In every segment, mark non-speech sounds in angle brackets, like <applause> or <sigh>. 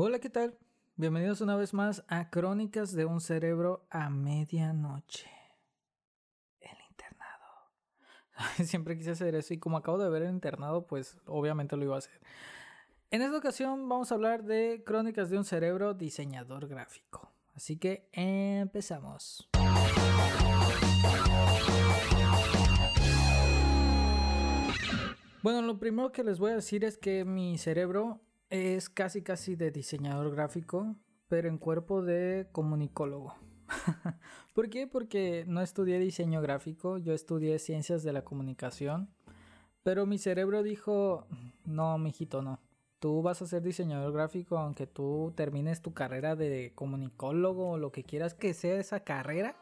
Hola, ¿qué tal? Bienvenidos una vez más a Crónicas de un Cerebro a Medianoche. El internado. <laughs> Siempre quise hacer eso y como acabo de ver el internado, pues obviamente lo iba a hacer. En esta ocasión vamos a hablar de Crónicas de un Cerebro diseñador gráfico. Así que empezamos. Bueno, lo primero que les voy a decir es que mi cerebro es casi casi de diseñador gráfico, pero en cuerpo de comunicólogo. <laughs> ¿Por qué? Porque no estudié diseño gráfico, yo estudié ciencias de la comunicación, pero mi cerebro dijo, no, mijito, no. Tú vas a ser diseñador gráfico aunque tú termines tu carrera de comunicólogo o lo que quieras que sea esa carrera.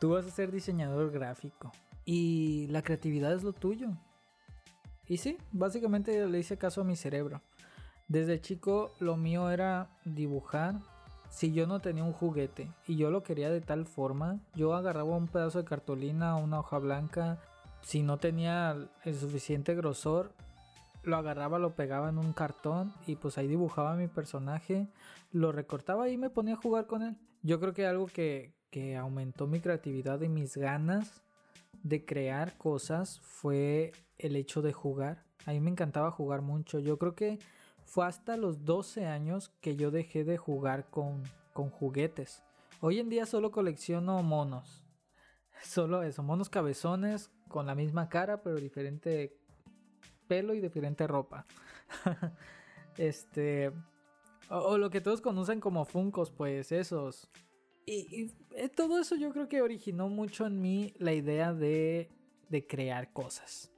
Tú vas a ser diseñador gráfico. Y la creatividad es lo tuyo. Y sí, básicamente le hice caso a mi cerebro. Desde chico lo mío era dibujar. Si yo no tenía un juguete y yo lo quería de tal forma, yo agarraba un pedazo de cartulina, una hoja blanca. Si no tenía el suficiente grosor, lo agarraba, lo pegaba en un cartón y pues ahí dibujaba mi personaje, lo recortaba y me ponía a jugar con él. Yo creo que algo que, que aumentó mi creatividad y mis ganas de crear cosas fue el hecho de jugar. A mí me encantaba jugar mucho. Yo creo que fue hasta los 12 años que yo dejé de jugar con, con juguetes. Hoy en día solo colecciono monos. Solo eso, monos cabezones con la misma cara pero diferente pelo y diferente ropa. <laughs> este... O, lo que todos conocen como Funcos, pues esos. Y, y, todo eso yo creo que originó mucho en mí la idea de, de crear cosas.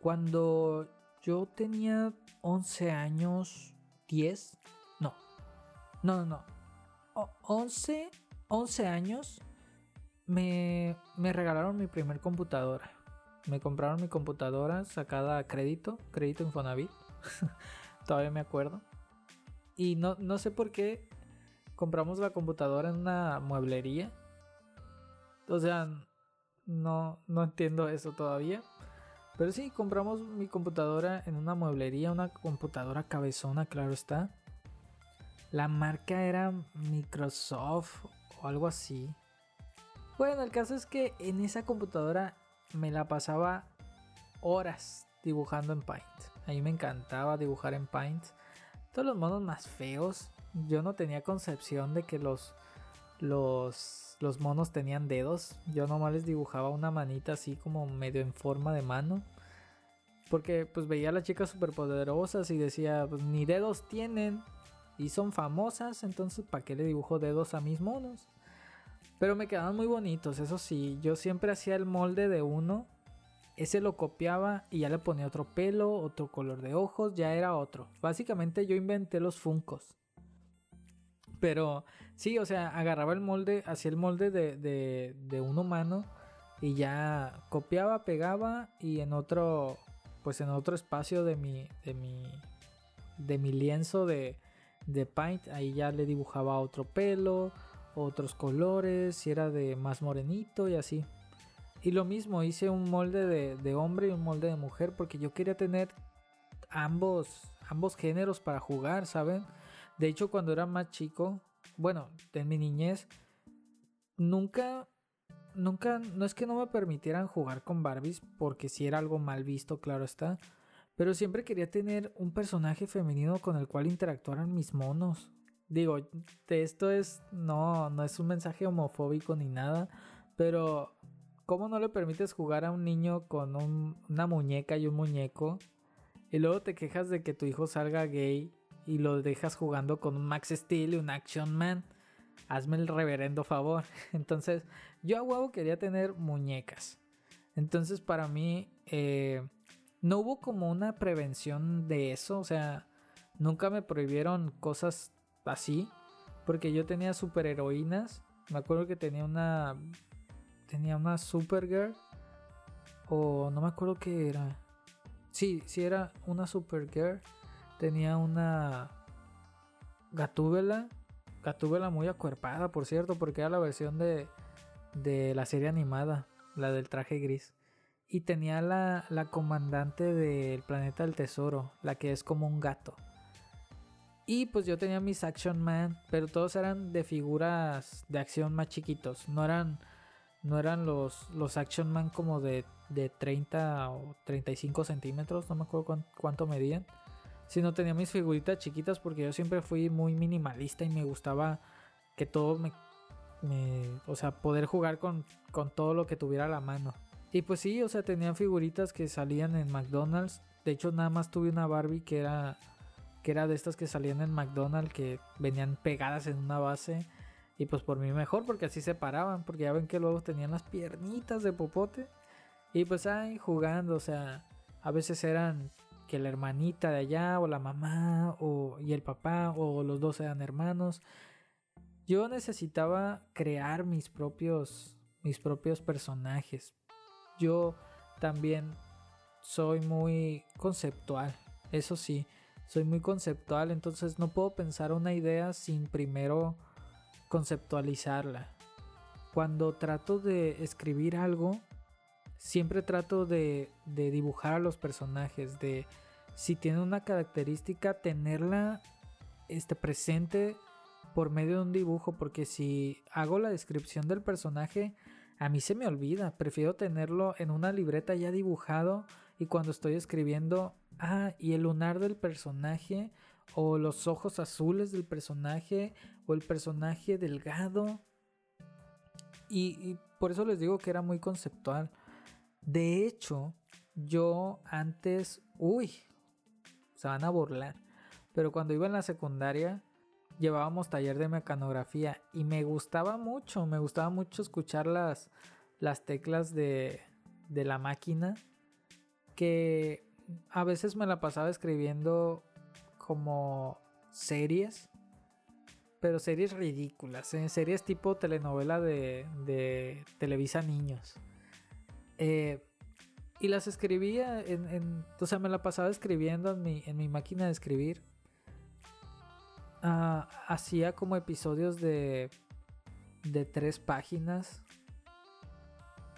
Cuando yo tenía 11 años, 10, no, no, no, no. 11, 11 años me, me regalaron mi primer computadora. Me compraron mi computadora sacada a crédito, crédito Infonavit. <laughs> Todavía me acuerdo. Y no, no sé por qué compramos la computadora en una mueblería. O sea, no, no entiendo eso todavía. Pero sí, compramos mi computadora en una mueblería, una computadora cabezona, claro está. La marca era Microsoft o algo así. Bueno, el caso es que en esa computadora me la pasaba horas dibujando en Paint. A mí me encantaba dibujar en Paint. Todos los monos más feos. Yo no tenía concepción de que los los los monos tenían dedos. Yo nomás les dibujaba una manita así como medio en forma de mano. Porque pues veía a las chicas superpoderosas y decía, pues ni dedos tienen. Y son famosas, entonces ¿para qué le dibujo dedos a mis monos? Pero me quedaban muy bonitos, eso sí. Yo siempre hacía el molde de uno. Ese lo copiaba y ya le ponía otro pelo, otro color de ojos, ya era otro. Básicamente yo inventé los funcos. Pero sí, o sea, agarraba el molde, hacía el molde de, de, un humano y ya copiaba, pegaba y en otro, pues en otro espacio de mi, de mi, de mi lienzo de, de paint, ahí ya le dibujaba otro pelo, otros colores, si era de más morenito y así. Y lo mismo, hice un molde de, de hombre y un molde de mujer porque yo quería tener ambos, ambos géneros para jugar, ¿saben? De hecho, cuando era más chico, bueno, en mi niñez, nunca, nunca, no es que no me permitieran jugar con Barbies, porque si era algo mal visto, claro está. Pero siempre quería tener un personaje femenino con el cual interactuaran mis monos. Digo, esto es, no, no es un mensaje homofóbico ni nada, pero ¿cómo no le permites jugar a un niño con una muñeca y un muñeco? Y luego te quejas de que tu hijo salga gay y lo dejas jugando con un Max Steel y un Action Man. Hazme el reverendo favor. <laughs> Entonces, yo a huevo quería tener muñecas. Entonces, para mí, eh, no hubo como una prevención de eso. O sea, nunca me prohibieron cosas así. Porque yo tenía superheroínas. Me acuerdo que tenía una. Tenía una Supergirl. O no me acuerdo qué era. Sí, sí era una Supergirl tenía una Gatúbela. Gatúbela muy acuerpada, por cierto, porque era la versión de, de la serie animada, la del traje gris. Y tenía la, la comandante del planeta del tesoro, la que es como un gato. Y pues yo tenía mis Action Man, pero todos eran de figuras de acción más chiquitos. No eran, no eran los, los Action Man como de, de 30 o 35 centímetros, no me acuerdo cuánto medían. Sino tenía mis figuritas chiquitas porque yo siempre fui muy minimalista y me gustaba que todo me... o sea, poder jugar con, con todo lo que tuviera a la mano. Y pues sí, o sea, tenía figuritas que salían en McDonald's. De hecho, nada más tuve una Barbie que era que era de estas que salían en McDonald's, que venían pegadas en una base. Y pues por mí mejor, porque así se paraban, porque ya ven que luego tenían las piernitas de popote. Y pues ahí jugando, o sea, a veces eran que la hermanita de allá, o la mamá, o, y el papá, o los dos eran hermanos. Yo necesitaba crear mis propios, mis propios personajes. Yo también soy muy conceptual, eso sí soy muy conceptual, entonces no puedo pensar una idea sin primero conceptualizarla. Cuando trato de escribir algo, siempre trato de, dibujar a los personajes, de si tiene una característica, tenerla este, presente por medio de un dibujo, porque si hago la descripción del personaje, a mí se me olvida, prefiero tenerlo en una libreta ya dibujado y cuando estoy escribiendo, ah, y el lunar del personaje, o los ojos azules del personaje, o el personaje delgado. Y, por eso les digo que era muy conceptual. De hecho, yo antes, uy, se van a burlar, pero cuando iba en la secundaria, llevábamos taller de mecanografía y me gustaba mucho, me gustaba mucho escuchar las, las teclas de, de la máquina que a veces me la pasaba escribiendo como series, pero series ridículas, ¿eh? series tipo telenovela de, de Televisa Niños. Eh, y las escribía, en, o sea, me la pasaba escribiendo en mi, en mi máquina de escribir. Ah, hacía como episodios de, de tres páginas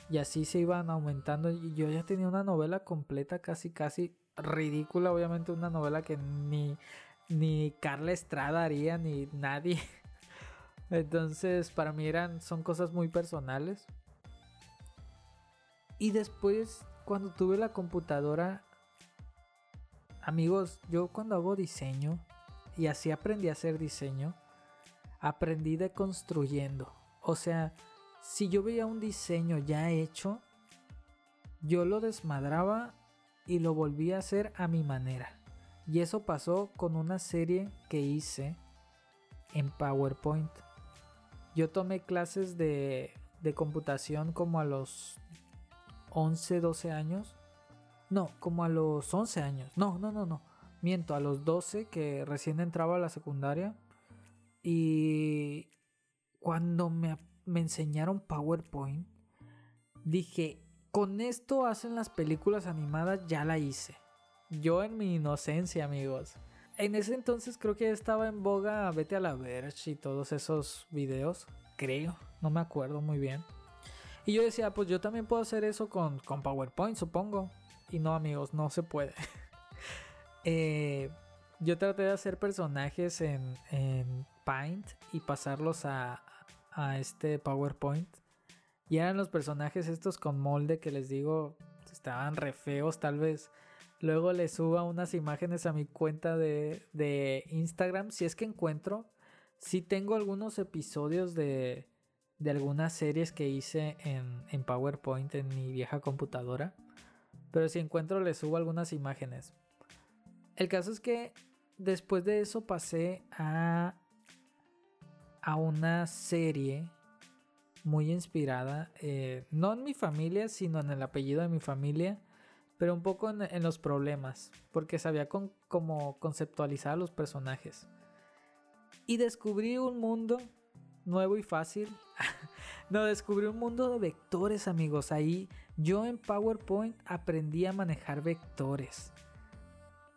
y así se iban aumentando. Y yo ya tenía una novela completa, casi, casi ridícula. Obviamente, una novela que ni, ni Carla Estrada haría, ni nadie. <laughs> Entonces, para mí eran, son cosas muy personales. Y después, cuando tuve la computadora, amigos, yo cuando hago diseño, y así aprendí a hacer diseño, aprendí de construyendo. O sea, si yo veía un diseño ya hecho, yo lo desmadraba y lo volvía a hacer a mi manera. Y eso pasó con una serie que hice en PowerPoint. Yo tomé clases de, de computación como a los 11, 12 años. No, como a los 11 años. No, no, no, no. Miento, a los 12 que recién entraba a la secundaria. Y cuando me me enseñaron PowerPoint, dije, con esto hacen las películas animadas, ya la hice. Yo en mi inocencia, amigos. En ese entonces creo que estaba en boga Vete a la Verge y todos esos videos, creo, no me acuerdo muy bien. Y yo decía, pues yo también puedo hacer eso con, con PowerPoint, supongo. Y no, amigos, no se puede. <laughs> Eh, yo traté de hacer personajes en, en Paint y pasarlos a, a este PowerPoint. Y eran los personajes estos con molde que les digo, estaban re feos, tal vez. Luego les suba unas imágenes a mi cuenta de, de Instagram, si es que encuentro. Si tengo algunos episodios de, de algunas series que hice en, en PowerPoint en mi vieja computadora. Pero si encuentro les subo algunas imágenes. El caso es que después de eso pasé a a una serie muy inspirada, eh, no en mi familia, sino en el apellido de mi familia, pero un poco en, los problemas, porque sabía con, cómo conceptualizar a los personajes. Y descubrí un mundo nuevo y fácil. <laughs> no, descubrí un mundo de vectores, amigos. Ahí yo en PowerPoint aprendí a manejar vectores.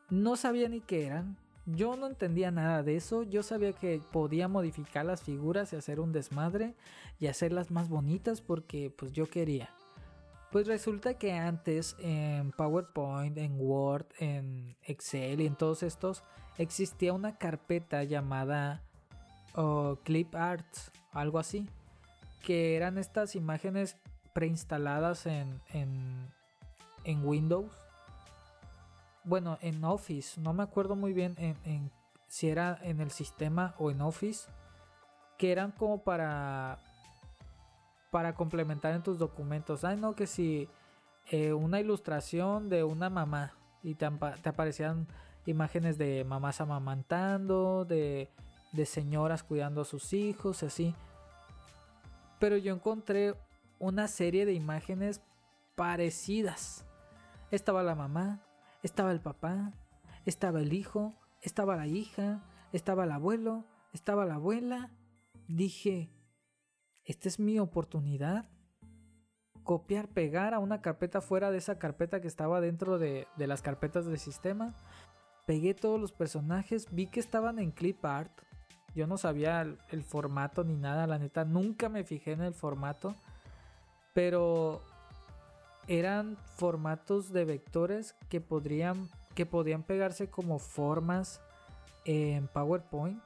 No sabía ni qué eran, yo no entendía nada de eso, yo sabía que podía modificar las figuras y hacer un desmadre y hacerlas más bonitas porque pues yo quería. Pues resulta que antes en PowerPoint, en Word, en Excel y en todos estos existía una carpeta llamada oh, Clip Arts, algo así, que eran estas imágenes preinstaladas en, en, en Windows. Bueno, en Office, no me acuerdo muy bien en, si era en el sistema o en Office, que eran como para para complementar en tus documentos. Ay, no, que si eh, una ilustración de una mamá y te, aparecían imágenes de mamás amamantando, de, de señoras cuidando a sus hijos, así. Pero yo encontré una serie de imágenes parecidas. Estaba la mamá, estaba el papá, estaba el hijo, estaba la hija, estaba el abuelo, estaba la abuela. Dije, esta es mi oportunidad. Copiar, pegar a una carpeta fuera de esa carpeta que estaba dentro de, las carpetas del sistema. Pegué todos los personajes, vi que estaban en clip art. Yo no sabía el, formato ni nada, la neta, nunca me fijé en el formato. Pero eran formatos de vectores que podrían, que podían pegarse como formas en PowerPoint.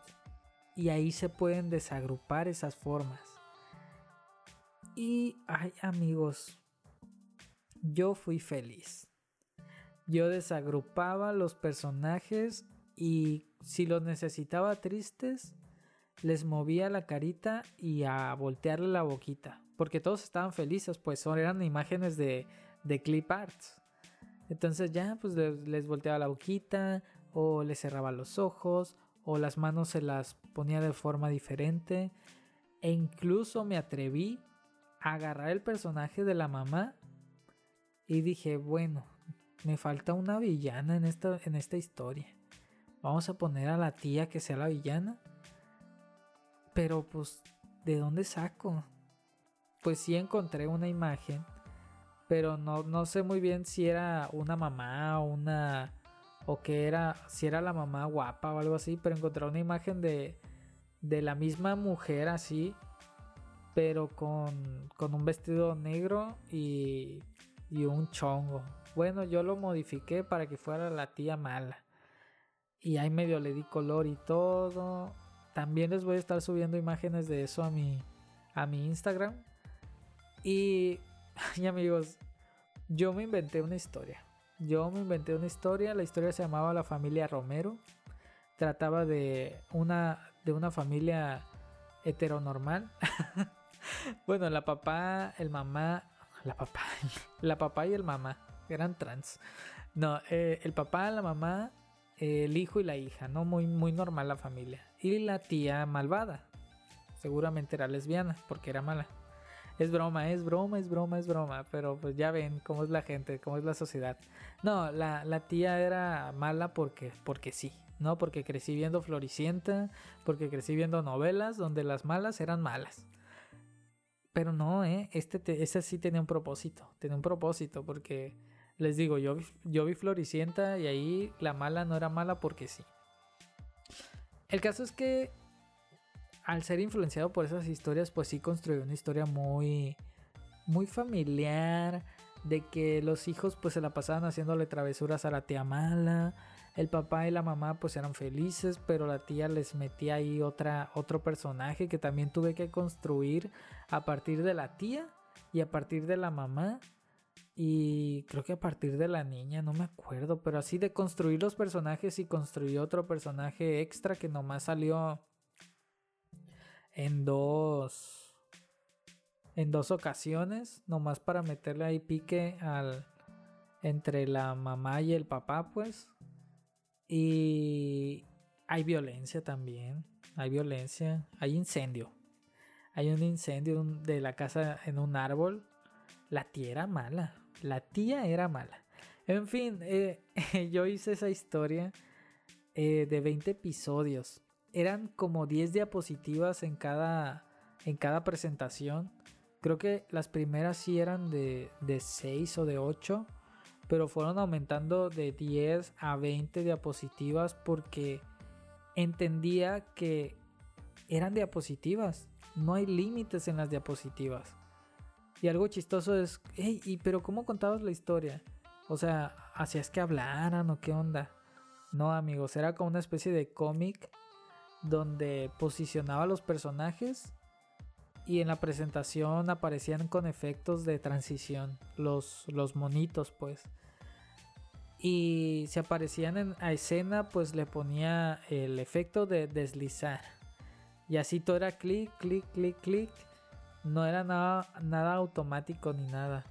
Y ahí se pueden desagrupar esas formas. Y, ay amigos, yo fui feliz. Yo desagrupaba los personajes y si los necesitaba tristes, les movía la carita y a voltearle la boquita. Porque todos estaban felices, pues eran imágenes de, de clip arts. Entonces ya pues les, volteaba la boquita o les cerraba los ojos o las manos se las ponía de forma diferente. E incluso me atreví agarrar el personaje de la mamá y dije, bueno, me falta una villana en esta, en esta historia. Vamos a poner a la tía que sea la villana. Pero pues, ¿de dónde saco? Pues sí encontré una imagen, pero no, no sé muy bien si era una mamá o una... o que era, si era la mamá guapa o algo así, pero encontré una imagen de, de la misma mujer así, pero con, un vestido negro y, y un chongo. Bueno, yo lo modifiqué para que fuera la tía mala. Y ahí medio le di color y todo. También les voy a estar subiendo imágenes de eso a mi, a mi Instagram. Y, <laughs> y amigos, yo me inventé una historia. Yo me inventé una historia. La historia se llamaba La familia Romero. Trataba de una, de una familia heteronormal. <laughs> bueno, la papá, el mamá, la papá, <laughs> la papá y el mamá eran trans. No, eh, el papá, la mamá, el hijo y la hija, ¿no? Muy, muy normal la familia. Y la tía malvada. Seguramente era lesbiana porque era mala. Es broma, es broma, es broma, es broma. Pero pues ya ven cómo es la gente, cómo es la sociedad. No, la, la tía era mala porque, porque sí. No, porque crecí viendo Floricienta, porque crecí viendo novelas donde las malas eran malas. Pero no, ¿eh? Este ese sí tenía un propósito. Tenía un propósito porque, les digo, yo, yo vi Floricienta y ahí la mala no era mala porque sí. El caso es que al ser influenciado por esas historias, pues sí construyó una historia muy, muy familiar. De que los hijos pues se la pasaban haciéndole travesuras a la tía mala el papá y la mamá pues eran felices, pero la tía les metía ahí otra, otro personaje que también tuve que construir a partir de la tía y a partir de la mamá y creo que a partir de la niña, no me acuerdo, pero así de construir los personajes y construir otro personaje extra que nomás salió en dos en dos ocasiones, nomás para meterle ahí pique al entre la mamá y el papá, pues y hay violencia también. Hay violencia. Hay incendio. Hay un incendio de la casa en un árbol. La tía era mala. La tía era mala. En fin, eh, <laughs> yo hice esa historia eh, de 20 episodios. Eran como 10 diapositivas en cada, en cada presentación. Creo que las primeras sí eran de, de 6 o de 8 pero fueron aumentando de 10 a 20 diapositivas porque entendía que eran diapositivas, no hay límites en las diapositivas. Y algo chistoso es, ¿y pero cómo contabas la historia? O sea, ¿hacías que hablaran o qué onda? No, amigos, era como una especie de cómic donde posicionaba a los personajes y en la presentación aparecían con efectos de transición, los, los monitos pues. Y si aparecían en a escena pues le ponía el efecto de deslizar. Y así todo era clic, clic, clic, clic. No era nada, nada automático ni nada.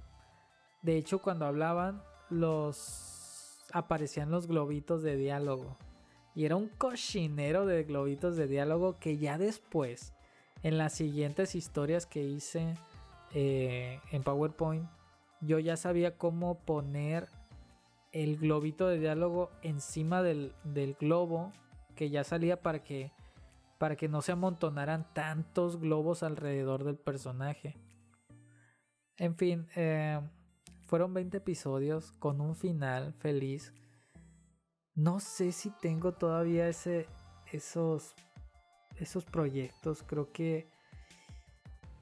De hecho cuando hablaban los aparecían los globitos de diálogo. Y era un cochinero de globitos de diálogo que ya después en las siguientes historias que hice eh, en PowerPoint, yo ya sabía cómo poner el globito de diálogo encima del, globo que ya salía para que, para que no se amontonaran tantos globos alrededor del personaje. En fin, eh, fueron 20 episodios con un final feliz. No sé si tengo todavía ese, esos esos proyectos, creo que...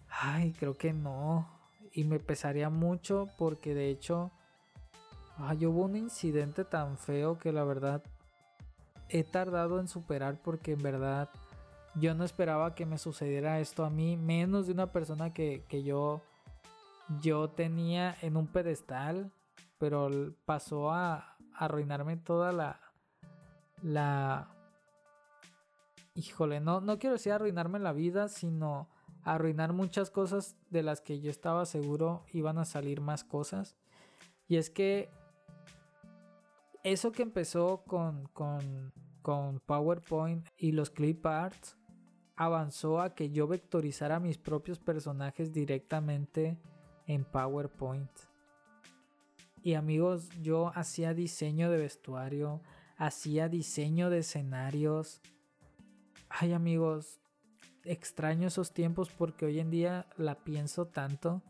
Ay, creo que no. Y me pesaría mucho porque de hecho... Ay, hubo un incidente tan feo que la verdad he tardado en superar porque en verdad yo no esperaba que me sucediera esto a mí, menos de una persona que, que yo, yo tenía en un pedestal, pero pasó a arruinarme toda la, la, híjole, no, no quiero decir arruinarme la vida, sino arruinar muchas cosas de las que yo estaba seguro iban a salir más cosas. Y es que eso que empezó con, con, con PowerPoint y los clip arts avanzó a que yo vectorizara mis propios personajes directamente en PowerPoint. Y amigos, yo hacía diseño de vestuario, hacía diseño de escenarios, Ay amigos, extraño esos tiempos porque hoy en día la pienso tanto.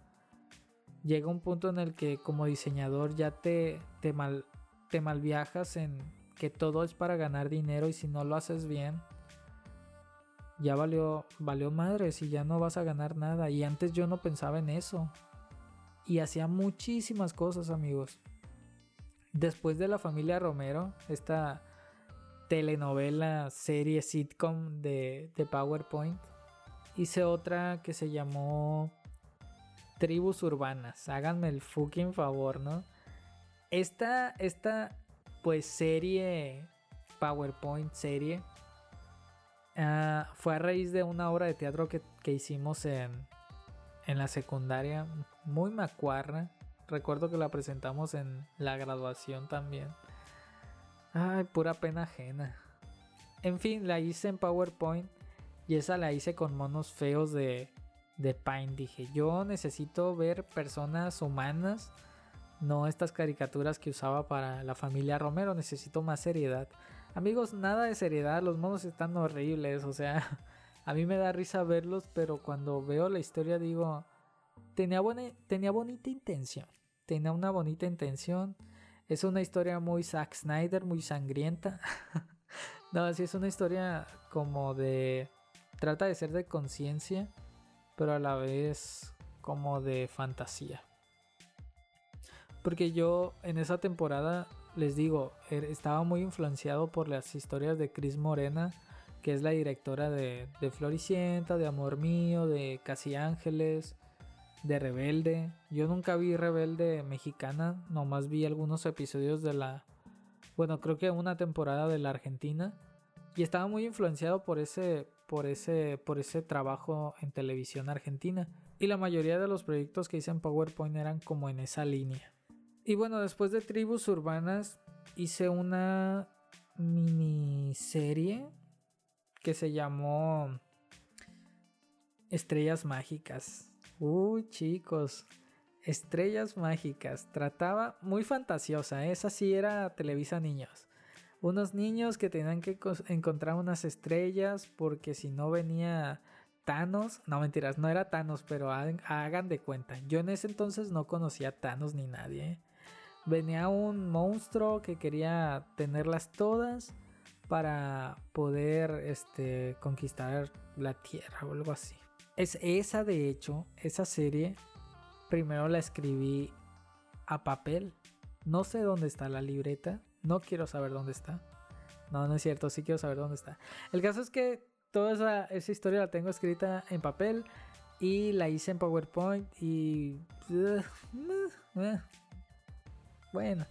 Llega un punto en el que como diseñador ya te, te, mal, te malviajas en que todo es para ganar dinero y si no lo haces bien, ya valió, valió madres y ya no vas a ganar nada. Y antes yo no pensaba en eso. Y hacía muchísimas cosas amigos. Después de la familia Romero, esta telenovela, serie, sitcom de, PowerPoint. Hice otra que se llamó Tribus Urbanas. Háganme el fucking favor, ¿no? Esta, esta pues serie, PowerPoint serie, ah, fue a raíz de una obra de teatro que, que hicimos en, en la secundaria, muy macuarra. Recuerdo que la presentamos en la graduación también. Ay, pura pena ajena. En fin, la hice en PowerPoint y esa la hice con monos feos de, de Paint. Dije, yo necesito ver personas humanas, no estas caricaturas que usaba para la familia Romero. Necesito más seriedad. Amigos, nada de seriedad, los monos están horribles, o sea, <laughs> a mí me da risa verlos, pero cuando veo la historia digo, tenía, buena, tenía bonita intención, tenía una bonita intención es una historia muy Zack Snyder, muy sangrienta. <laughs> no, sí es una historia como de... Trata de ser de conciencia, pero a la vez como de fantasía. Porque yo en esa temporada, les digo, er, estaba muy influenciado por las historias de Chris Morena, que es la directora de, de Floricienta, de Amor Mío, de Casi Ángeles, de Rebelde. Yo nunca vi Rebelde mexicana, nomás vi algunos episodios de la, bueno, creo que una temporada de la Argentina y estaba muy influenciado por ese por ese por ese trabajo en televisión argentina y la mayoría de los proyectos que hice en PowerPoint eran como en esa línea. Y bueno, después de Tribus Urbanas hice una miniserie que se llamó Estrellas Mágicas Uy, chicos. Estrellas mágicas. Trataba muy fantasiosa. ¿eh? Esa sí era Televisa Niños. Unos niños que tenían que encontrar unas estrellas porque si no venía Thanos. No mentiras, no era Thanos, pero hagan de cuenta. Yo en ese entonces no conocía a Thanos ni nadie. ¿eh? Venía un monstruo que quería tenerlas todas para poder este, conquistar la Tierra o algo así. Es esa, de hecho, esa serie primero la escribí a papel. No sé dónde está la libreta. No quiero saber dónde está. No, no es cierto. Sí quiero saber dónde está. El caso es que toda esa, esa historia la tengo escrita en papel. Y la hice en PowerPoint. Y... Bueno.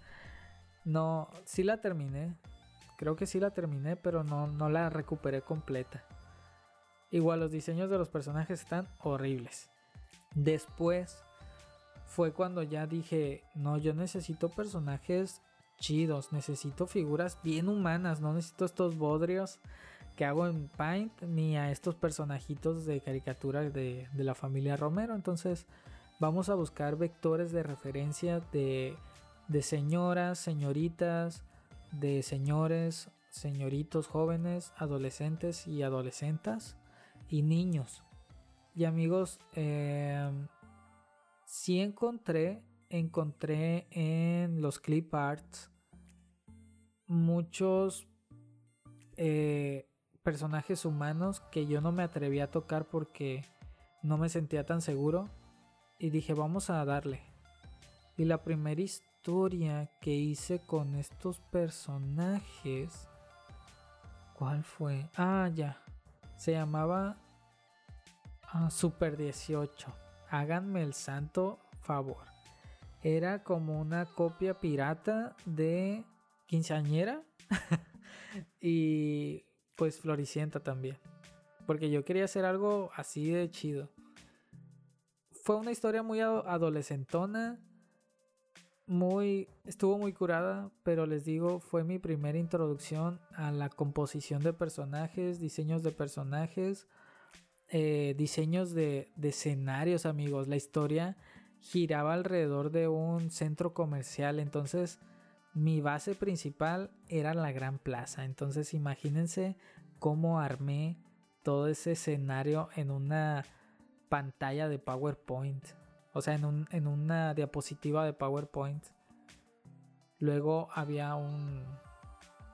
No, sí la terminé. Creo que sí la terminé, pero no, no la recuperé completa. Igual los diseños de los personajes están horribles. Después fue cuando ya dije, no, yo necesito personajes chidos, necesito figuras bien humanas, no necesito estos bodrios que hago en Paint, ni a estos personajitos de caricatura de, de la familia Romero. Entonces vamos a buscar vectores de referencia de, de señoras, señoritas, de señores, señoritos jóvenes, adolescentes y adolescentas y niños. Y amigos, eh, sí encontré, encontré en los clip arts muchos eh, personajes humanos que yo no me atreví a tocar porque no me sentía tan seguro. Y dije, vamos a darle. Y la primera historia historia que hice con estos personajes. ¿Cuál fue? Ah, ya. Se llamaba ah, Super 18. Háganme el santo favor. Era como una copia pirata de quinceañera. <laughs> y pues floricienta también. Porque yo quería hacer algo así de chido. Fue una historia muy adolescentona muy, estuvo muy curada, pero les digo, fue mi primera introducción a la composición de personajes, diseños de personajes, eh, diseños de, de, escenarios, amigos. La historia giraba alrededor de un centro comercial, entonces mi base principal era la gran plaza. Entonces imagínense cómo armé todo ese escenario en una pantalla de PowerPoint. O sea, en, en una diapositiva de PowerPoint. Luego había un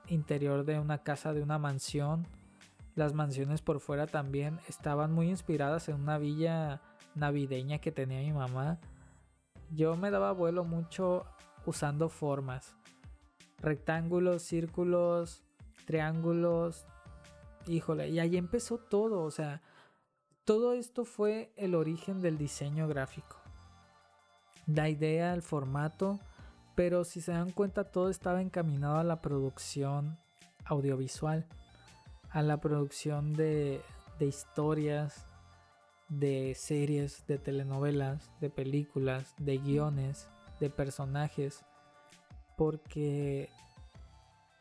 interior de una casa de una mansión. Las mansiones por fuera también estaban muy inspiradas en una villa navideña que tenía mi mamá. Yo me daba vuelo mucho usando formas. Rectángulos, círculos, triángulos. Híjole, y ahí empezó todo. O sea, todo esto fue el origen del diseño gráfico la idea, el formato, pero si se dan cuenta todo estaba encaminado a la producción audiovisual, a la producción de, de historias, de series, de telenovelas, de películas, de guiones, de personajes, porque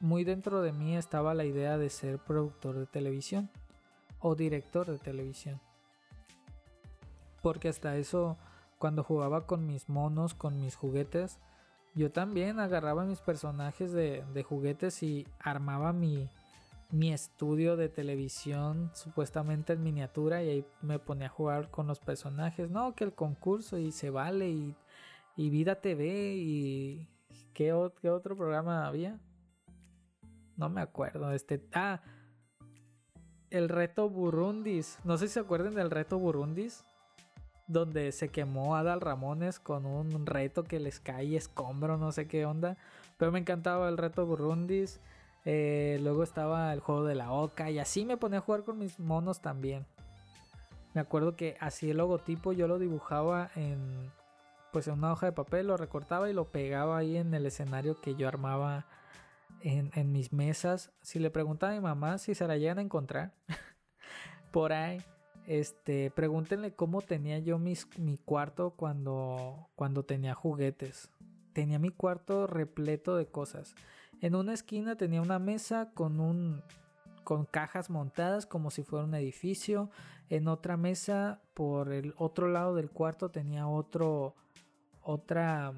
muy dentro de mí estaba la idea de ser productor de televisión o director de televisión. Porque hasta eso cuando jugaba con mis monos, con mis juguetes, yo también agarraba mis personajes de, juguetes y armaba mi, mi estudio de televisión supuestamente en miniatura y ahí me ponía a jugar con los personajes. No, que el concurso y se vale y, y Vida TV y ¿qué, ¿qué, otro programa había? No me acuerdo. Este, ah, el reto Burundis. No sé si se acuerdan del reto Burundis donde se quemó Adal Ramones con un reto que les cae escombro, no sé qué onda. Pero me encantaba el reto Burundis. Eh, luego estaba el juego de la Oca y así me ponía a jugar con mis monos también. Me acuerdo que así el logotipo yo lo dibujaba en pues en una hoja de papel, lo recortaba y lo pegaba ahí en el escenario que yo armaba en, en mis mesas. Si le preguntaba a mi mamá si se la llegan a encontrar <laughs> por ahí este, pregúntenle cómo tenía yo mi cuarto cuando, cuando tenía juguetes. Tenía mi cuarto repleto de cosas. En una esquina tenía una mesa con un con cajas montadas como si fuera un edificio. En otra mesa por el otro lado del cuarto tenía otro otra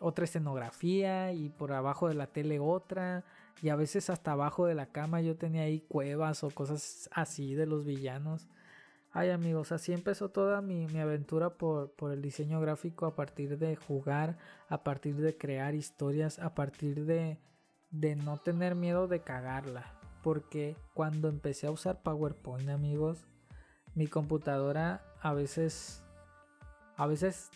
otra escenografía y por abajo de la tele otra y a veces hasta abajo de la cama yo tenía ahí cuevas o cosas así de los villanos. Ay amigos, así empezó toda mi, aventura por, el diseño gráfico a partir de jugar, a partir de crear historias, a partir de, no tener miedo de cagarla. Porque cuando empecé a usar PowerPoint amigos, mi computadora a veces, a veces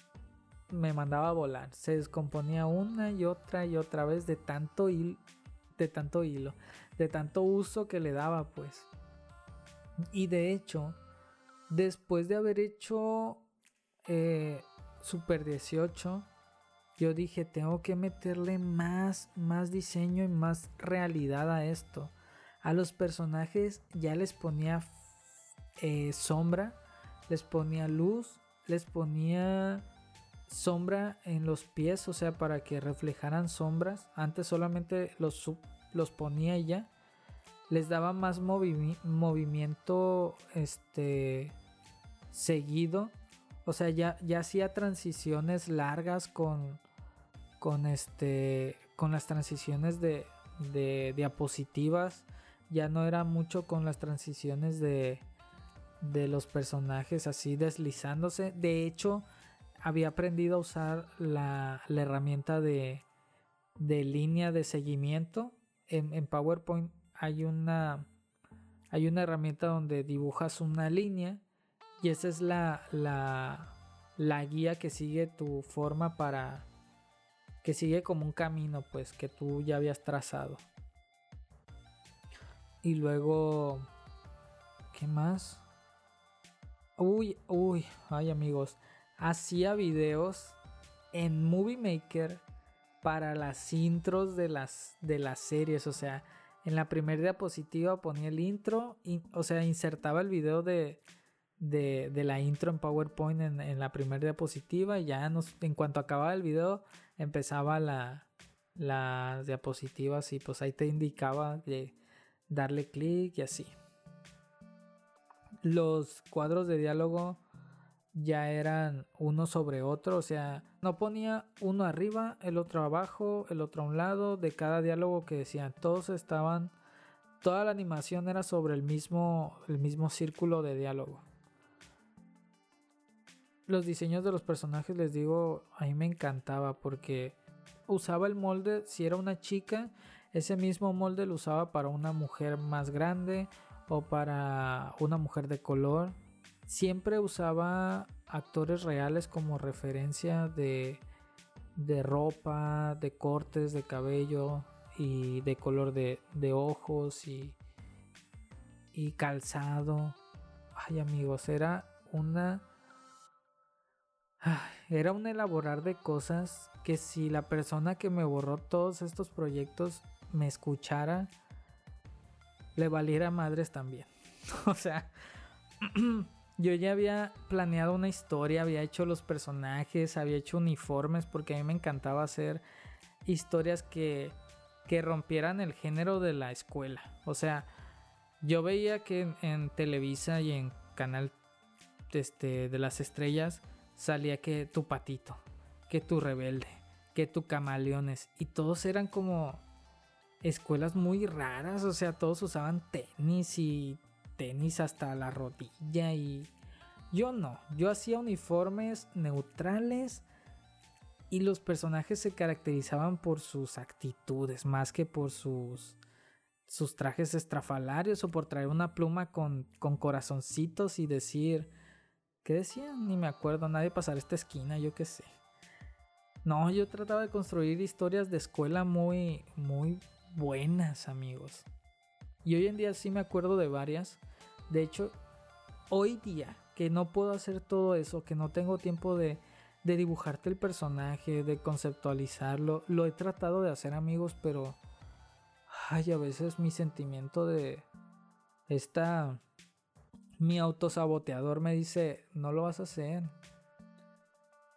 me mandaba a volar. Se descomponía una y otra y otra vez de tanto, de tanto hilo, de tanto uso que le daba, pues. Y de hecho, después de haber hecho eh, Super 18, yo dije, tengo que meterle más, más diseño y más realidad a esto. A los personajes ya les ponía eh, sombra, les ponía luz, les ponía sombra en los pies, o sea, para que reflejaran sombras. Antes solamente los, los ponía y ya. Les daba más movimiento este seguido. O sea, ya, ya hacía transiciones largas con, con este con las transiciones de, de diapositivas. Ya no era mucho con las transiciones de, de los personajes así deslizándose. De hecho, había aprendido a usar la, herramienta de, de, línea de seguimiento. En, PowerPoint hay una, hay una herramienta donde dibujas una línea y esa es la, la, la guía que sigue tu forma para... que sigue como un camino pues que tú ya habías trazado. Y luego... ¿Qué más? Uy, uy, ay amigos hacía videos en Movie Maker para las intros de las, de las series. O sea, en la primera diapositiva ponía el intro, o sea, insertaba el video de, de, la intro en PowerPoint en, la primera diapositiva y ya en cuanto acababa el video empezaba la, las diapositivas y pues ahí te indicaba de darle clic y así. Los cuadros de diálogo ya eran uno sobre otro, o sea, no ponía uno arriba, el otro abajo, el otro a un lado de cada diálogo que decían, todos estaban, toda la animación era sobre el mismo, el mismo círculo de diálogo. Los diseños de los personajes, les digo, a mí me encantaba porque usaba el molde, si era una chica, ese mismo molde lo usaba para una mujer más grande o para una mujer de color siempre usaba actores reales como referencia de, de ropa, de cortes de cabello y de color de, de ojos y, y calzado. Ay amigos, era una... Era un elaborar de cosas que si la persona que me borró todos estos proyectos me escuchara, le valiera madres también. <laughs> o sea, <clears throat> Yo ya había planeado una historia, había hecho los personajes, había hecho uniformes, porque a mí me encantaba hacer historias que, que rompieran el género de la escuela. O sea, yo veía que en, Televisa y en Canal este, de las Estrellas salía que tu patito, que tu rebelde, que tu camaleones, y todos eran como escuelas muy raras, o sea, todos usaban tenis y tenis hasta la rodilla y yo no, yo hacía uniformes neutrales y los personajes se caracterizaban por sus actitudes más que por sus sus trajes estrafalarios o por traer una pluma con, con corazoncitos y decir ¿qué decían? Ni me acuerdo, nadie pasar esta esquina, yo qué sé. No, yo trataba de construir historias de escuela muy muy buenas, amigos. Y hoy en día sí me acuerdo de varias de hecho, hoy día que no puedo hacer todo eso, que no tengo tiempo de, dibujarte el personaje, de conceptualizarlo, lo he tratado de hacer amigos, pero... Ay, a veces mi sentimiento de... Esta... Mi autosaboteador me dice, no lo vas a hacer.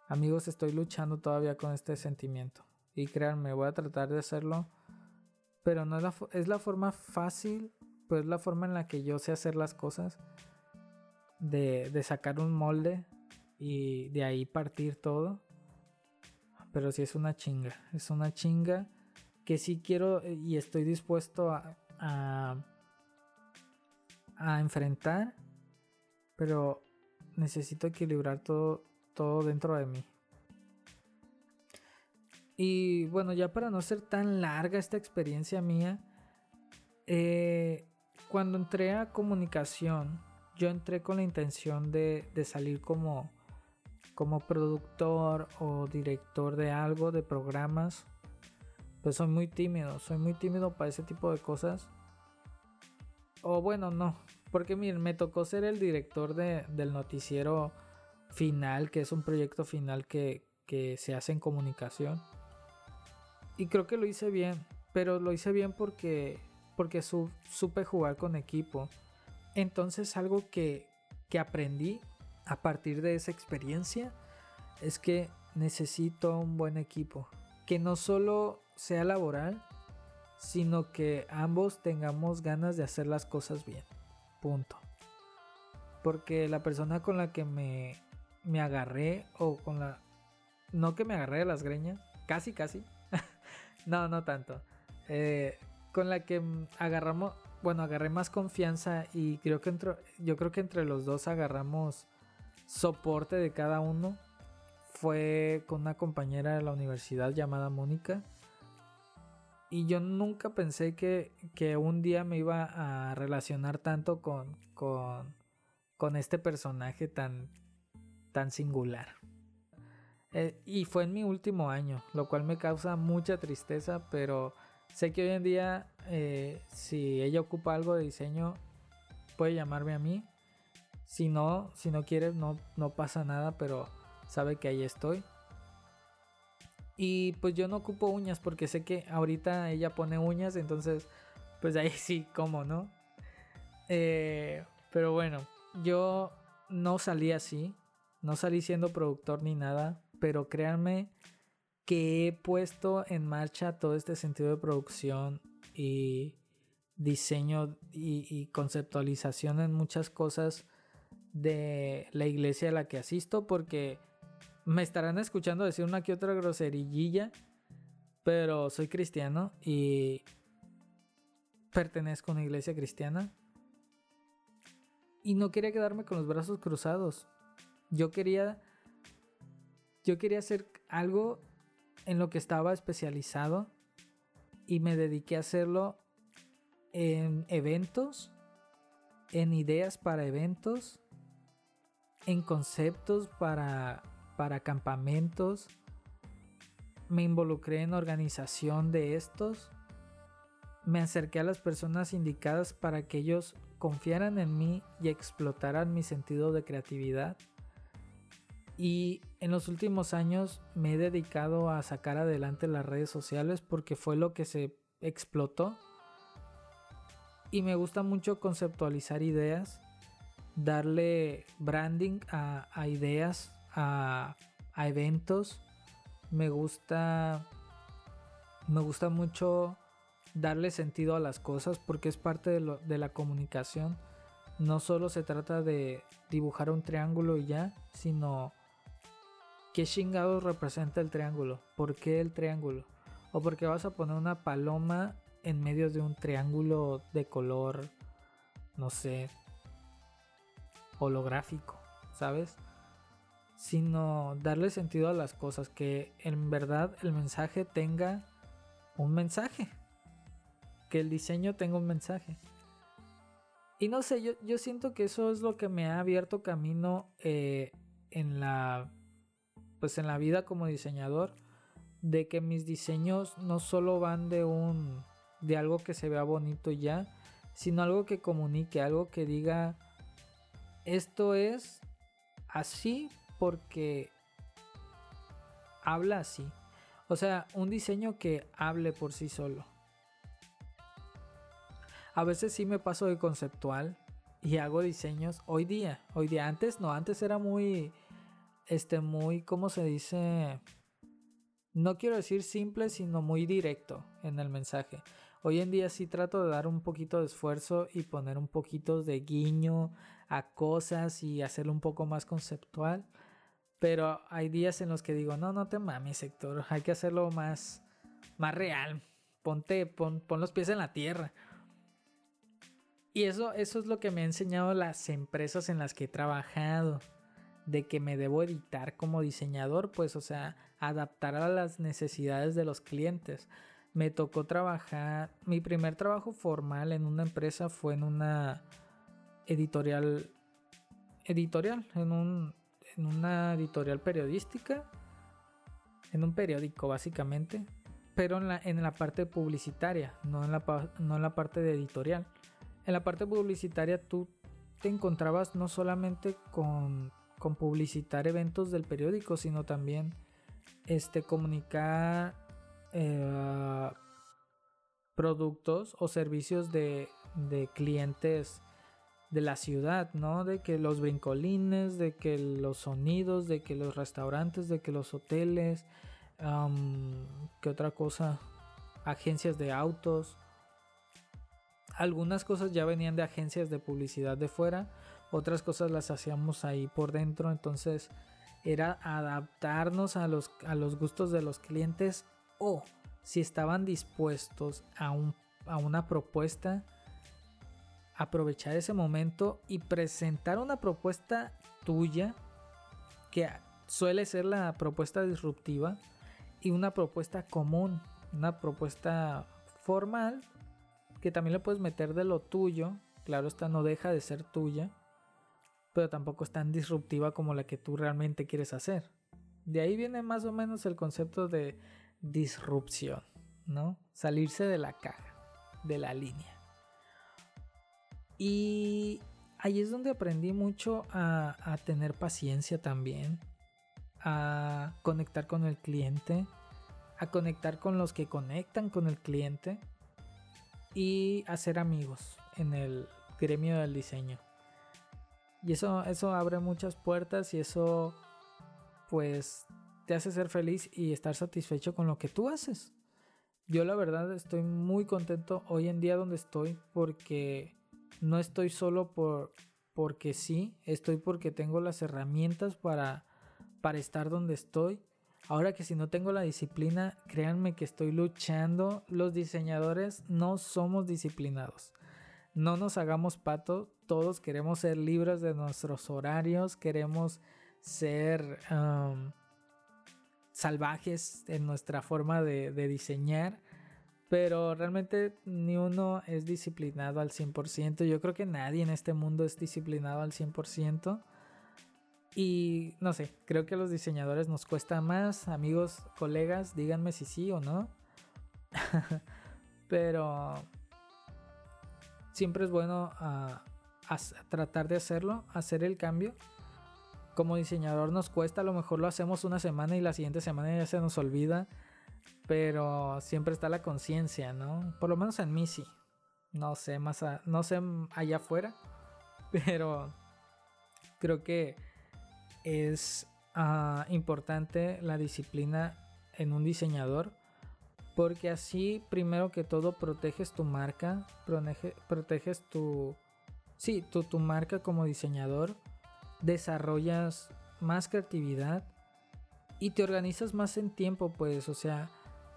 Amigos, estoy luchando todavía con este sentimiento. Y créanme, voy a tratar de hacerlo. Pero no es la, es la forma fácil pues la forma en la que yo sé hacer las cosas. De, de sacar un molde y de ahí partir todo. Pero sí es una chinga. Es una chinga que sí quiero y estoy dispuesto a, a, a enfrentar. Pero necesito equilibrar todo, todo dentro de mí. Y bueno, ya para no ser tan larga esta experiencia mía, eh, cuando entré a comunicación, yo entré con la intención de, salir como, como productor o director de algo, de programas, pues soy muy tímido, soy muy tímido para ese tipo de cosas. O bueno, no, porque miren, me tocó ser el director de, del noticiero final, que es un proyecto final que, que se hace en comunicación. Y creo que lo hice bien, pero lo hice bien porque, porque supe jugar con equipo. Entonces algo que, que aprendí a partir de esa experiencia es que necesito un buen equipo. Que no solo sea laboral, sino que ambos tengamos ganas de hacer las cosas bien. Punto. Porque la persona con la que me, me agarré, o con la... No que me agarré de las greñas, casi, casi. <laughs> no, no tanto. Eh, con la que agarramos, bueno, agarré más confianza y creo que yo creo que entre los dos agarramos soporte de cada uno. Fue con una compañera de la universidad llamada Mónica. Y yo nunca pensé que, que, un día me iba a relacionar tanto con, con, con este personaje tan, tan singular. Eh, y fue en mi último año, lo cual me causa mucha tristeza, pero sé que hoy en día eh, si ella ocupa algo de diseño, puede llamarme a mí. Si no, si no quiere, no, no pasa nada, pero sabe que ahí estoy. Y pues yo no ocupo uñas porque sé que ahorita ella pone uñas, entonces pues ahí sí, como, ¿no? Eh, pero bueno, yo no salí así, no salí siendo productor ni nada, pero créanme que he puesto en marcha todo este sentido de producción y diseño y, conceptualización en muchas cosas de la iglesia a la que asisto porque me estarán escuchando decir una que otra groserillilla pero soy cristiano y pertenezco a una iglesia cristiana. Y no quería quedarme con los brazos cruzados. Yo quería yo quería hacer algo en lo que estaba especializado y me dediqué a hacerlo en eventos, en ideas para eventos, en conceptos para, para campamentos. Me involucré en organización de estos. Me acerqué a las personas indicadas para que ellos confiaran en mí y explotaran mi sentido de creatividad. Y en los últimos años me he dedicado a sacar adelante las redes sociales porque fue lo que se explotó. Y me gusta mucho conceptualizar ideas, darle branding a, ideas, a, eventos. Me gusta, me gusta mucho darle sentido a las cosas porque es parte de, de la comunicación. No solo se trata de dibujar un triángulo y ya, sino ¿Qué chingados representa el triángulo? ¿Por qué el triángulo? ¿O por qué vas a poner una paloma en medio de un triángulo de color, no sé, holográfico, ¿sabes? Sino darle sentido a las cosas, que en verdad el mensaje tenga un mensaje, que el diseño tenga un mensaje. Y no sé, yo, yo siento que eso es lo que me ha abierto camino eh, en la pues en la vida como diseñador de que mis diseños no solo van de un de algo que se vea bonito ya, sino algo que comunique, algo que diga esto es así porque habla así. O sea, un diseño que hable por sí solo. A veces sí me paso de conceptual y hago diseños hoy día. Hoy día antes no, antes era muy este, muy, ¿cómo se dice? No quiero decir simple, sino muy directo en el mensaje. Hoy en día sí trato de dar un poquito de esfuerzo y poner un poquito de guiño a cosas y hacerlo un poco más conceptual. Pero hay días en los que digo, no, no te mames, sector, hay que hacerlo más, más real. Ponte, pon, pon los pies en la tierra. Y eso, eso es lo que me han enseñado las empresas en las que he trabajado de que me debo editar como diseñador, pues o sea, adaptar a las necesidades de los clientes. Me tocó trabajar, mi primer trabajo formal en una empresa fue en una editorial, editorial, en un, en una editorial periodística, en un periódico básicamente, pero en la, en la parte publicitaria, no en la, no en la parte de editorial. En la parte publicitaria tú te encontrabas no solamente con, con publicitar eventos del periódico, sino también este, comunicar eh, productos o servicios de, de clientes de la ciudad, ¿no? De que los brincolines, de que los sonidos, de que los restaurantes, de que los hoteles, ¿qué otra cosa? Agencias de autos. Algunas cosas ya venían de agencias de publicidad de fuera, otras cosas las hacíamos ahí por dentro, entonces era adaptarnos a los, a los gustos de los clientes o si estaban dispuestos a, un, a una propuesta, aprovechar ese momento y presentar una propuesta tuya que suele ser la propuesta disruptiva y una propuesta común, una propuesta formal que también le puedes meter de lo tuyo, claro, esta no deja de ser tuya, pero tampoco es tan disruptiva como la que tú realmente quieres hacer. De ahí viene más o menos el concepto de disrupción, ¿no? Salirse de la caja, de la línea. Y ahí es donde aprendí mucho a, a tener paciencia también, a conectar con el cliente, a conectar con los que conectan con el cliente y a ser amigos en el gremio del diseño. Y eso, eso abre muchas puertas y eso pues te hace ser feliz y estar satisfecho con lo que tú haces. Yo la verdad estoy muy contento hoy en día donde estoy porque no estoy solo por porque sí, estoy porque tengo las herramientas para para estar donde estoy. Ahora que si no tengo la disciplina, créanme que estoy luchando. Los diseñadores no somos disciplinados. No nos hagamos pato. Todos queremos ser libres de nuestros horarios. Queremos ser salvajes en nuestra forma de, diseñar. Pero realmente ni uno es disciplinado al 100%. Yo creo que nadie en este mundo es disciplinado al 100%. Y no sé, creo que a los diseñadores nos cuesta más. Amigos, colegas, díganme si sí o no. <laughs> Pero siempre es bueno ah, tratar de hacerlo, hacer el cambio. Como diseñador nos cuesta, a lo mejor lo hacemos una semana y la siguiente semana ya se nos olvida. Pero siempre está la conciencia, ¿no? Por lo menos en mí sí. No sé más, no sé allá afuera. <laughs> Pero creo que es ah, importante la disciplina en un diseñador porque así primero que todo proteges tu marca, proteges tu sí, tu, tu marca como diseñador, desarrollas más creatividad y te organizas más en tiempo, pues, o sea,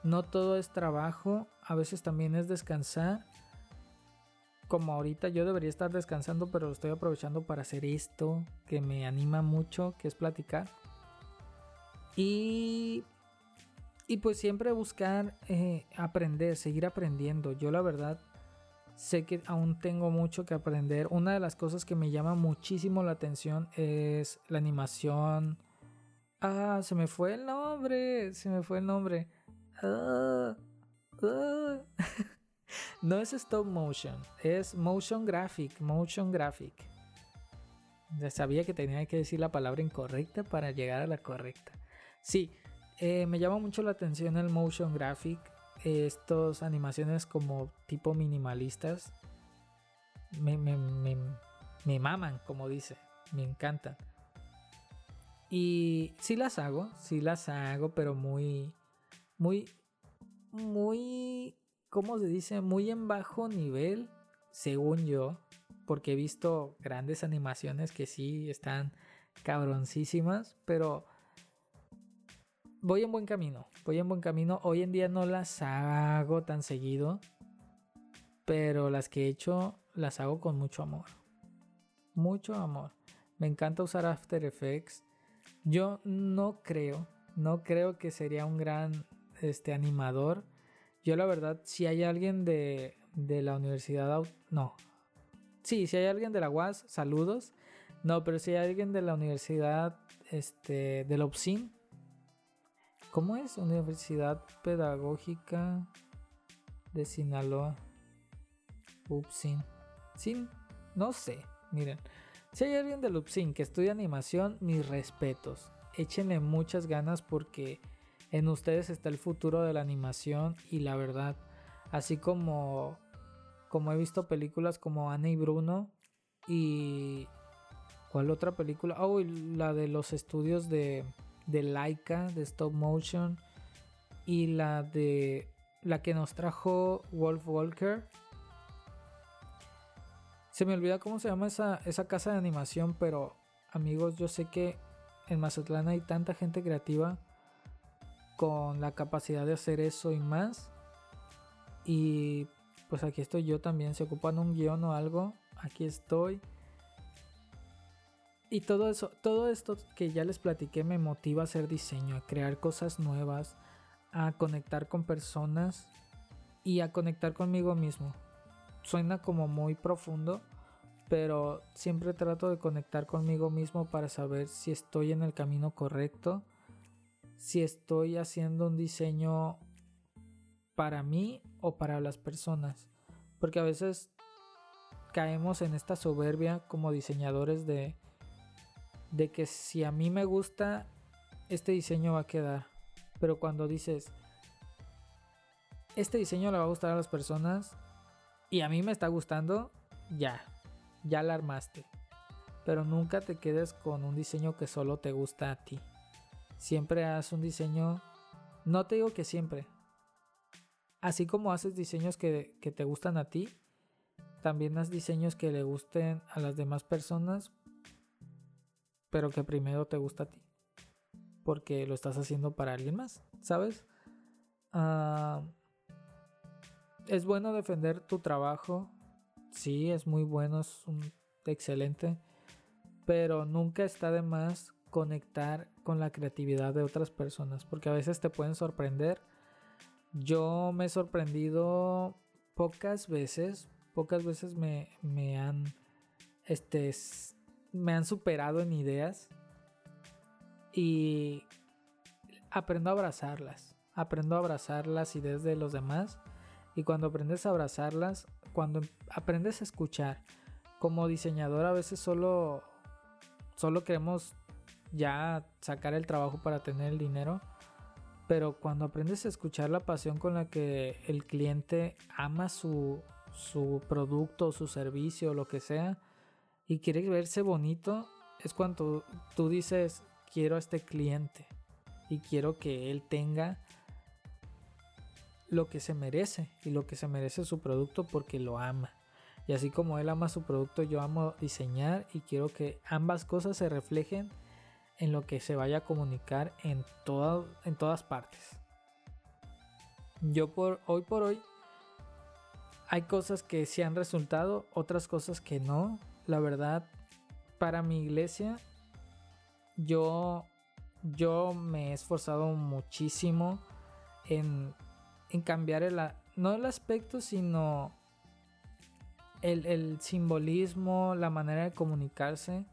no todo es trabajo, a veces también es descansar como ahorita yo debería estar descansando, pero estoy aprovechando para hacer esto que me anima mucho, que es platicar. Y, y pues siempre buscar eh, aprender, seguir aprendiendo. Yo la verdad sé que aún tengo mucho que aprender. Una de las cosas que me llama muchísimo la atención es la animación. Ah, se me fue el nombre, se me fue el nombre. Ah, ah. <laughs> No es stop motion, es motion graphic, motion graphic. Ya sabía que tenía que decir la palabra incorrecta para llegar a la correcta. Sí, eh, me llama mucho la atención el motion graphic. Estas animaciones como tipo minimalistas. Me, me, me maman, como dice. Me encantan. Y sí las hago, sí las hago, pero muy, muy, muy ¿cómo se dice? Muy en bajo nivel, según yo, porque he visto grandes animaciones que sí están cabroncísimas, pero voy en buen camino, voy en buen camino. Hoy en día no las hago tan seguido, pero las que he hecho las hago con mucho amor. Mucho amor. Me encanta usar After Effects. Yo no creo, no creo que sería un gran este animador yo la verdad, si hay alguien de, la universidad, no. Sí, si hay alguien de la UAS, saludos. No, pero si hay alguien de la universidad, este, del OPSIN. ¿Cómo es? Universidad Pedagógica de Sinaloa. UPSIN. Sin, no sé, miren. Si hay alguien del UPSIN que estudia animación, mis respetos. Échenle muchas ganas porque en ustedes está el futuro de la animación y la verdad, así como como he visto películas como Ana y Bruno y ¿cuál otra película? Oh, la de los estudios de de Laika de stop motion y la de la que nos trajo Wolf Walker. Se me olvida cómo se llama esa, esa casa de animación, pero amigos, yo sé que en Mazatlán hay tanta gente creativa con la capacidad de hacer eso y más. Y pues aquí estoy yo también. Se ocupan un guion o algo. Aquí estoy. Y todo eso, todo esto que ya les platiqué me motiva a hacer diseño, a crear cosas nuevas, a conectar con personas y a conectar conmigo mismo. Suena como muy profundo, pero siempre trato de conectar conmigo mismo para saber si estoy en el camino correcto, si estoy haciendo un diseño para mí o para las personas. Porque a veces caemos en esta soberbia como diseñadores de, de que si a mí me gusta, este diseño va a quedar. Pero cuando dices, este diseño le va a gustar a las personas y a mí me está gustando, ya, ya la armaste. Pero nunca te quedes con un diseño que solo te gusta a ti. Siempre haz un diseño, no te digo que siempre, así como haces diseños que, te gustan a ti, también haz diseños que le gusten a las demás personas, pero que primero te gusta a ti. Porque lo estás haciendo para alguien más, ¿sabes? Ah, es bueno defender tu trabajo. Sí, es muy bueno, es excelente. Pero nunca está de más conectar con la creatividad de otras personas. Porque a veces te pueden sorprender yo me he sorprendido pocas veces, pocas veces me, me han, este, me han superado en ideas y aprendo a abrazarlas, aprendo a abrazar las ideas de los demás y cuando aprendes a abrazarlas, cuando aprendes a escuchar, como diseñador a veces solo, solo queremos ya sacar el trabajo para tener el dinero pero cuando aprendes a escuchar la pasión con la que el cliente ama su, su producto, su servicio, lo que sea, y quiere verse bonito, es cuando tú dices, quiero a este cliente y quiero que él tenga lo que se merece y lo que se merece su producto porque lo ama. Y así como él ama su producto, yo amo diseñar y quiero que ambas cosas se reflejen en lo que se vaya a comunicar en, en todas partes. Yo por hoy por hoy hay cosas que sí han resultado, otras cosas que no. La verdad, para mi iglesia, yo, yo me he esforzado muchísimo en, en cambiar el, no el aspecto, sino el, el simbolismo, la manera de comunicarse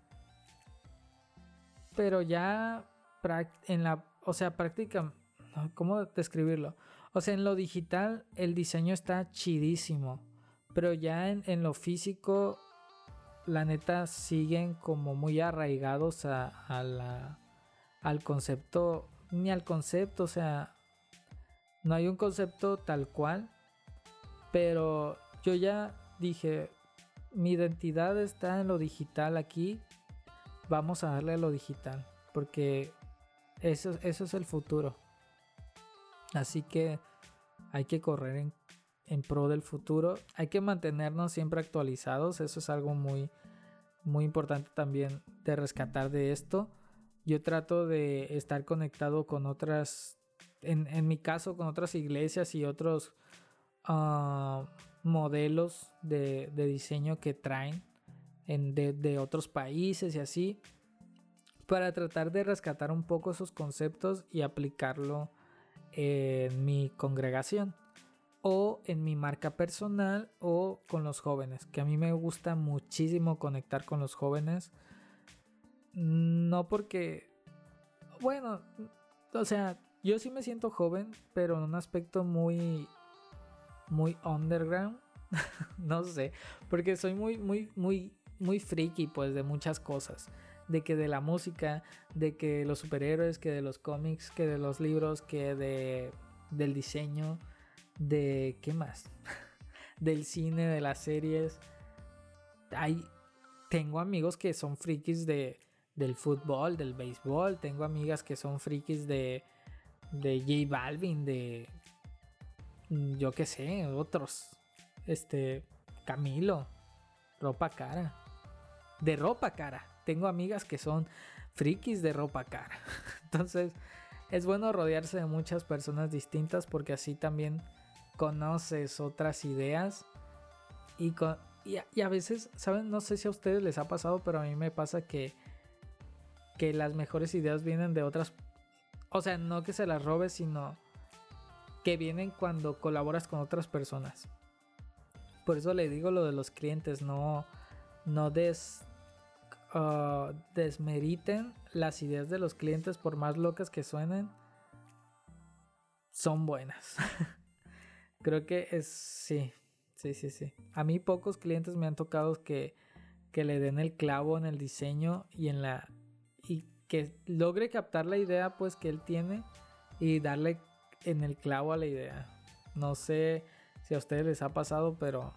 pero ya en la, o sea, práctica, ¿cómo describirlo? O sea, en lo digital el diseño está chidísimo, pero ya en, lo físico, la neta siguen como muy arraigados a, la, al concepto, ni al concepto, o sea, no hay un concepto tal cual, pero yo ya dije, mi identidad está en lo digital aquí vamos a darle a lo digital, porque eso, eso es el futuro. Así que hay que correr en, en, pro del futuro. Hay que mantenernos siempre actualizados. Eso es algo muy, muy importante también de rescatar de esto. Yo trato de estar conectado con otras, en, en mi caso, con otras iglesias y otros ah, modelos de, de diseño que traen de, otros países y así, para tratar de rescatar un poco esos conceptos y aplicarlo en mi congregación o en mi marca personal o con los jóvenes, que a mí me gusta muchísimo conectar con los jóvenes. No porque, bueno, o sea, yo sí me siento joven, pero en un aspecto muy, muy underground. <laughs> no sé, porque soy muy, muy, muy, muy friki, pues, de muchas cosas. De que de la música, de que los superhéroes, que de los cómics, que de los libros, que de del diseño, de qué más, <laughs> del cine, de las series. Hay, tengo amigos que son frikis de del fútbol, del béisbol. Tengo amigas que son frikis de de J Balvin, de yo qué sé, otros este, Camilo, ropa cara. De ropa cara. Tengo amigas que son frikis de ropa cara. <laughs> Entonces, es bueno rodearse de muchas personas distintas porque así también conoces otras ideas y, y, a, veces, ¿saben? No sé si a ustedes les ha pasado, pero a mí me pasa que, que las mejores ideas vienen de otras... O sea, no que se las robes, sino que vienen cuando colaboras con otras personas. Por eso le digo lo de los clientes, no, no des, ah, desmeriten las ideas de los clientes por más locas que suenen. Son buenas. <laughs> Creo que es, sí, sí, sí, sí. A mí pocos clientes me han tocado que, que le den el clavo en el diseño y en la... que logre captar la idea pues que él tiene y darle en el clavo a la idea. No sé si a ustedes les ha pasado, pero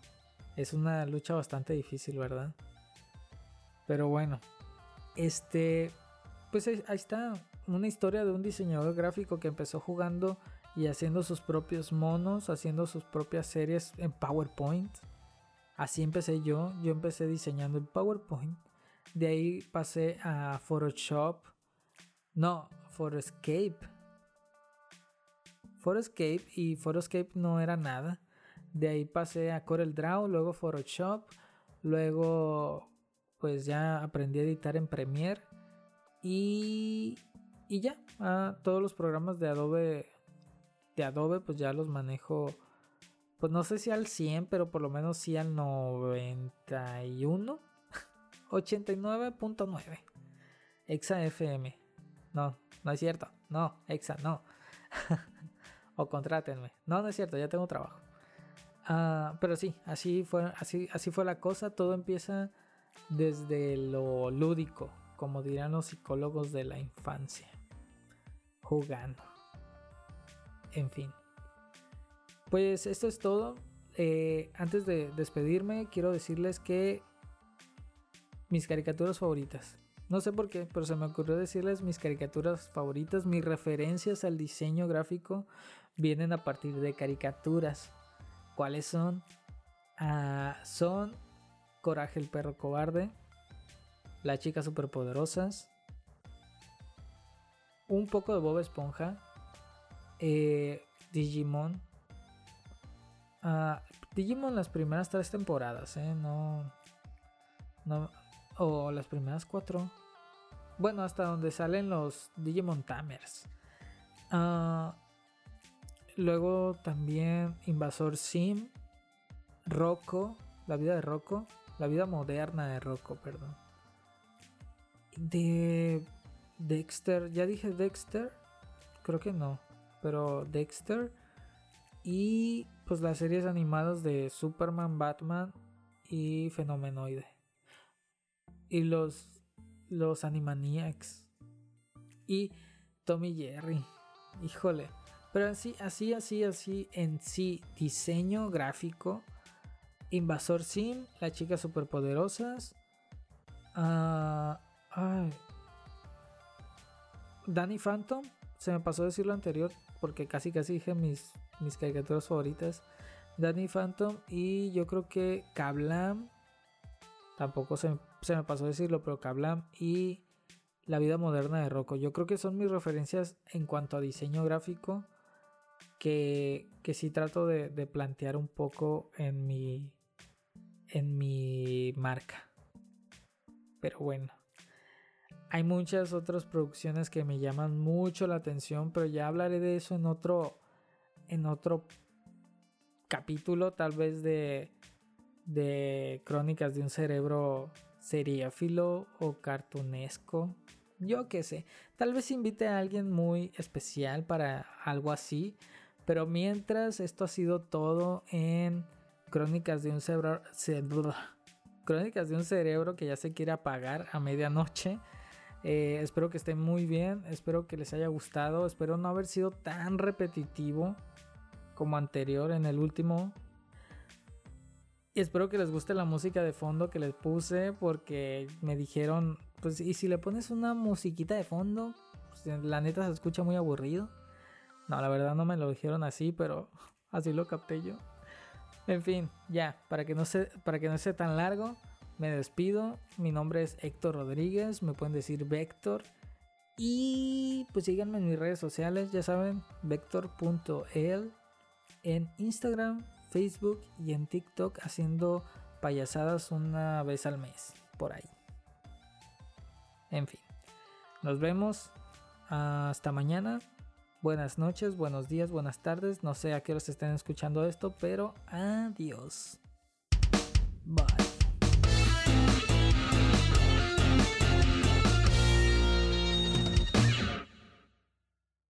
es una lucha bastante difícil, ¿verdad? Pero bueno, este, pues ahí está una historia de un diseñador gráfico que empezó jugando y haciendo sus propios monos, haciendo sus propias series en PowerPoint. Así empecé yo, yo empecé diseñando en PowerPoint. De ahí pasé a Photoshop. No, Photoscape. Photoscape y Photoscape no era nada. De ahí pasé a CorelDRAW, luego Photoshop, luego pues ya aprendí a editar en Premiere y, y ya, todos los programas de Adobe de Adobe pues ya los manejo pues no sé si al 100, pero por lo menos sí al 91 89.9 Exa FM. No, no es cierto. No, Exa no. <laughs> o contrátenme. No, no es cierto, ya tengo trabajo. Ah, pero sí, así fue, así, así fue la cosa. Todo empieza desde lo lúdico, como dirán los psicólogos de la infancia. Jugando. En fin. Pues esto es todo. Eh, antes de despedirme, quiero decirles que mis caricaturas favoritas. No sé por qué, pero se me ocurrió decirles mis caricaturas favoritas, mis referencias al diseño gráfico vienen a partir de caricaturas. ¿Cuáles son? Ah, son Coraje el perro cobarde, Las chicas superpoderosas, un poco de Bob Esponja, eh, Digimon. Ah, Digimon las primeras tres temporadas, ¿eh? No, no, o las primeras cuatro. Bueno, hasta donde salen los Digimon Tamers. Uh, Luego también Invasor Sim, Rocco, la vida de Rocco, la vida moderna de Rocco, perdón. De Dexter, ya dije Dexter, creo que no, pero Dexter y pues las series animadas de Superman, Batman y Fenomenoide. Y los los Animaniacs y Tommy Jerry. Híjole, pero así, así, así, así, en sí, diseño gráfico, Invasor Sim, las chicas superpoderosas, uh, Danny Phantom, se me pasó decir lo anterior porque casi casi dije mis, mis caricaturas favoritas. Danny Phantom y yo creo que Kablam, tampoco se, se me pasó decirlo, pero Kablam y La vida moderna de Rocco. Yo creo que son mis referencias en cuanto a diseño gráfico que, que sí trato de, plantear un poco en mi, en mi marca. Pero bueno, hay muchas otras producciones que me llaman mucho la atención, pero ya hablaré de eso en otro, en otro capítulo, tal vez de, de Crónicas de un cerebro seriéfilo o cartunesco. Yo qué sé. Tal vez invite a alguien muy especial para algo así. Pero mientras, esto ha sido todo en Crónicas de un cerebro. Crónicas de un cerebro que ya se quiere apagar a medianoche. Eh, espero que estén muy bien. Espero que les haya gustado. Espero no haber sido tan repetitivo como anterior en el último. Y espero que les guste la música de fondo que les puse porque me dijeron, pues, y si le pones una musiquita de fondo, pues, la neta se escucha muy aburrido. No, la verdad no me lo dijeron así, pero <laughs> así lo capté yo. En fin, ya, para que no sea, para que no sea tan largo, me despido. Mi nombre es Héctor Rodríguez, me pueden decir Vector. Y pues síganme en mis redes sociales, ya saben, vector.el en Instagram, Facebook y en TikTok haciendo payasadas una vez al mes, por ahí. En fin, nos vemos hasta mañana. Buenas noches, buenos días, buenas tardes. No sé a qué hora se estén escuchando esto, pero adiós. Bye.